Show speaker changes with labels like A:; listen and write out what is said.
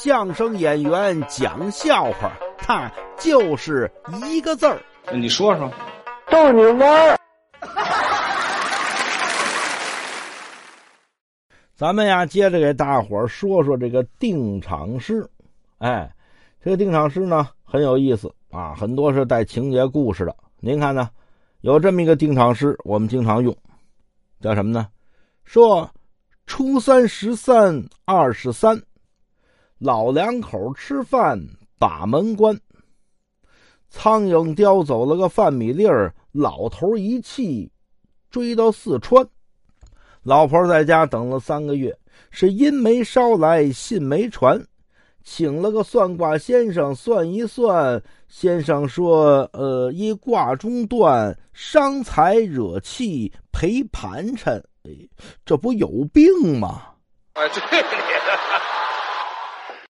A: 相声演员讲笑话，他就是一个字儿。
B: 你说说，
C: 逗你玩儿。
A: 咱们呀，接着给大伙儿说说这个定场诗。哎，这个定场诗呢很有意思啊，很多是带情节故事的。您看呢，有这么一个定场诗，我们经常用，叫什么呢？说初三十三二十三。老两口吃饭把门关，苍蝇叼走了个饭米粒儿，老头一气追到四川。老婆在家等了三个月，是因没捎来信没传，请了个算卦先生算一算，先生说：“呃，一卦中断，伤财惹气赔盘缠。”哎，这不有病吗？
B: 哎，对。